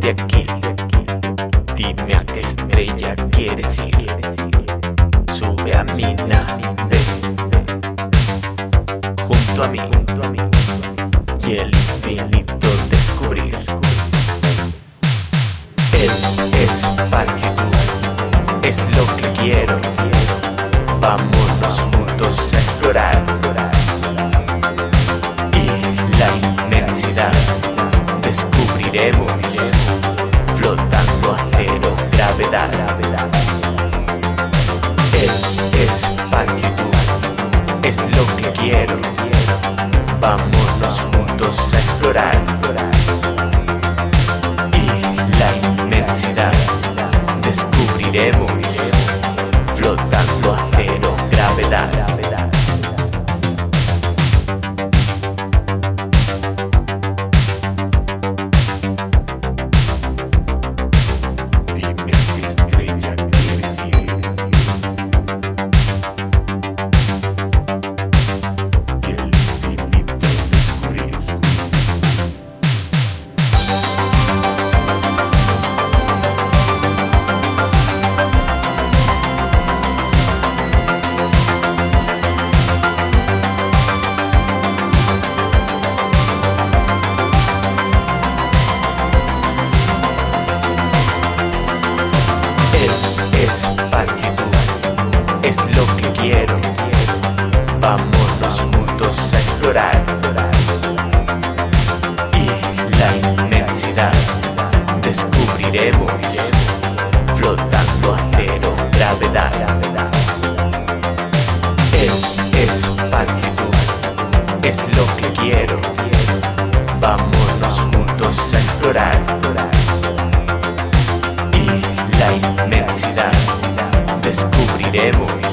de aquí. Dime a qué estrella quieres ir. Sube a mi nave. Junto a mí. quiero. Vamos. Demo.